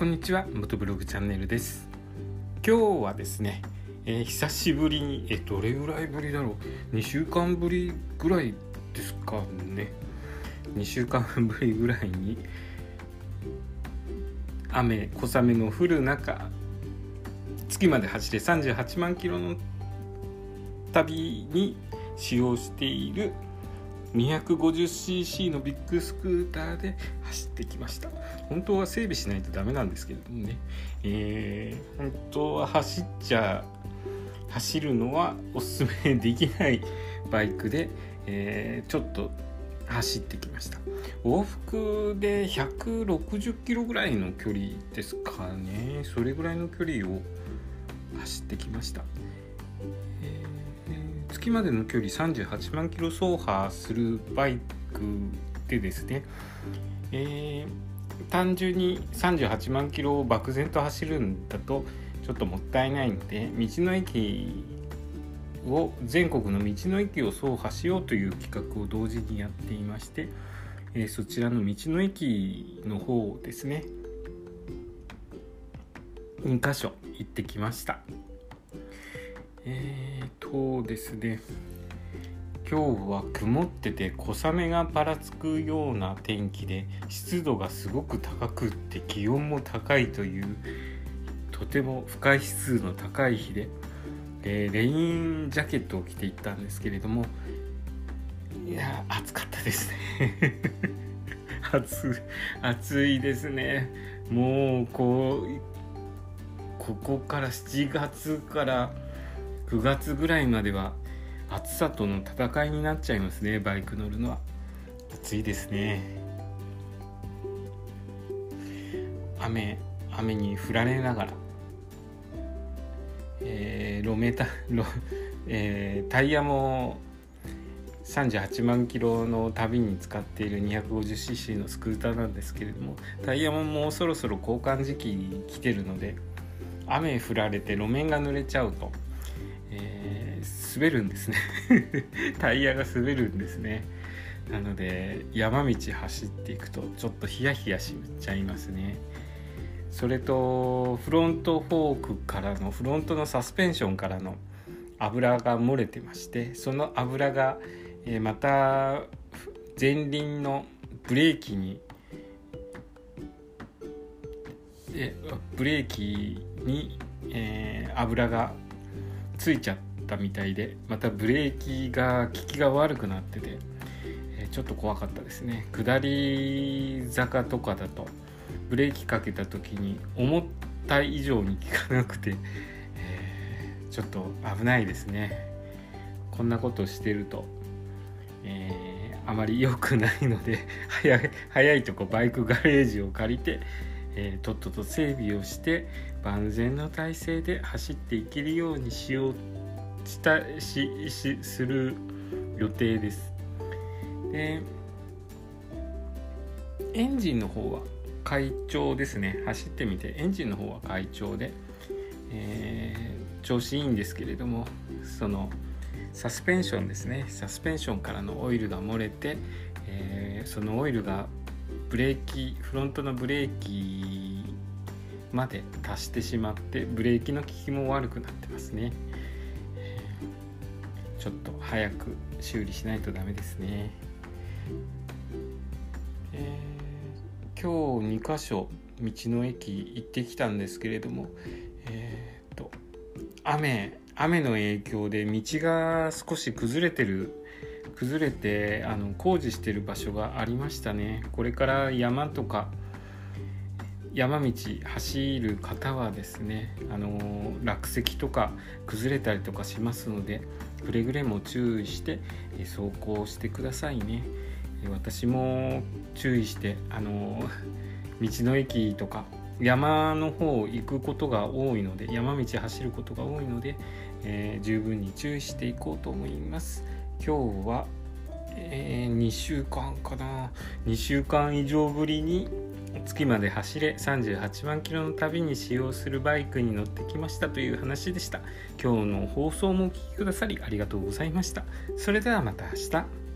こんにちは元ブログチャンネルです。今日はですね、えー、久しぶりにえどれぐらいぶりだろう？2週間ぶりぐらいですかね。2週間ぶりぐらいに雨小雨の降る中月まで走れ38万キロの旅に使用している 250cc のビッグスクーターで走ってきました。本当は整備しないとダメなんですけれどもね、えー、本当は走っちゃ走るのはおすすめできないバイクで、えー、ちょっと走ってきました。往復で160キロぐらいの距離ですかね。それぐらいの距離を走ってきました。月までの距離38万キロ走破するバイクでですね、えー、単純に38万キロを漠然と走るんだとちょっともったいないので道の駅を全国の道の駅を走破しようという企画を同時にやっていまして、えー、そちらの道の駅の方ですね2箇所行ってきました。えーとですね今日は曇ってて小雨がばらつくような天気で湿度がすごく高くって気温も高いというとても不快指数の高い日で、えー、レインジャケットを着ていったんですけれどもいや暑かったですね。暑暑いですね。もうこうここから7月から9月ぐらいまでは暑さとの戦いになっちゃいますねバイク乗るのは。暑いですね。雨雨に降られながら、えー、路面タ えー、タイヤも38万キロの旅に使っている 250cc のスクーターなんですけれどもタイヤももうそろそろ交換時期に来てるので雨降られて路面が濡れちゃうと。えー、滑るんですね。タイヤが滑るんですね。なので山道走っていくとちょっとヒヤヒヤしちゃいますね。それとフロントフォークからのフロントのサスペンションからの油が漏れてましてその油が、えー、また前輪のブレーキにえブレーキに、えー、油がついちゃったみたいでまたブレーキが効きが悪くなってて、え、ちょっと怖かったですね。下り坂とかだとブレーキかけた時に思った以上に効かなくて、えー、ちょっと危ないですね。こんなことしてると、えー、あまり良くないので 早い早いとこバイクガレージを借りてえー、とっとと整備をして万全の体制で走っていけるようにしようしたししする予定です。でエンジンの方は快調ですね走ってみてエンジンの方は快調で、えー、調子いいんですけれどもそのサスペンションですねサスペンションからのオイルが漏れて、えー、そのオイルがブレーキフロントのブレーキまで達してしまってブレーキの効きも悪くなってますね。ちょっと早く修理しないとダメですね、えー、今日2箇所道の駅行ってきたんですけれどもえー、っと雨雨の影響で道が少し崩れてる崩れてあの工事してる場所がありましたね。これから山とか山道走る方はですねあの落石とか崩れたりとかしますのでくれぐれも注意して走行してくださいね私も注意してあの道の駅とか山の方行くことが多いので山道走ることが多いので、えー、十分に注意していこうと思います。今日は、えー、2週間かな2週間以上ぶりに月まで走れ38万キロの旅に使用するバイクに乗ってきましたという話でした。今日の放送もお聴きくださりありがとうございました。それではまた明日。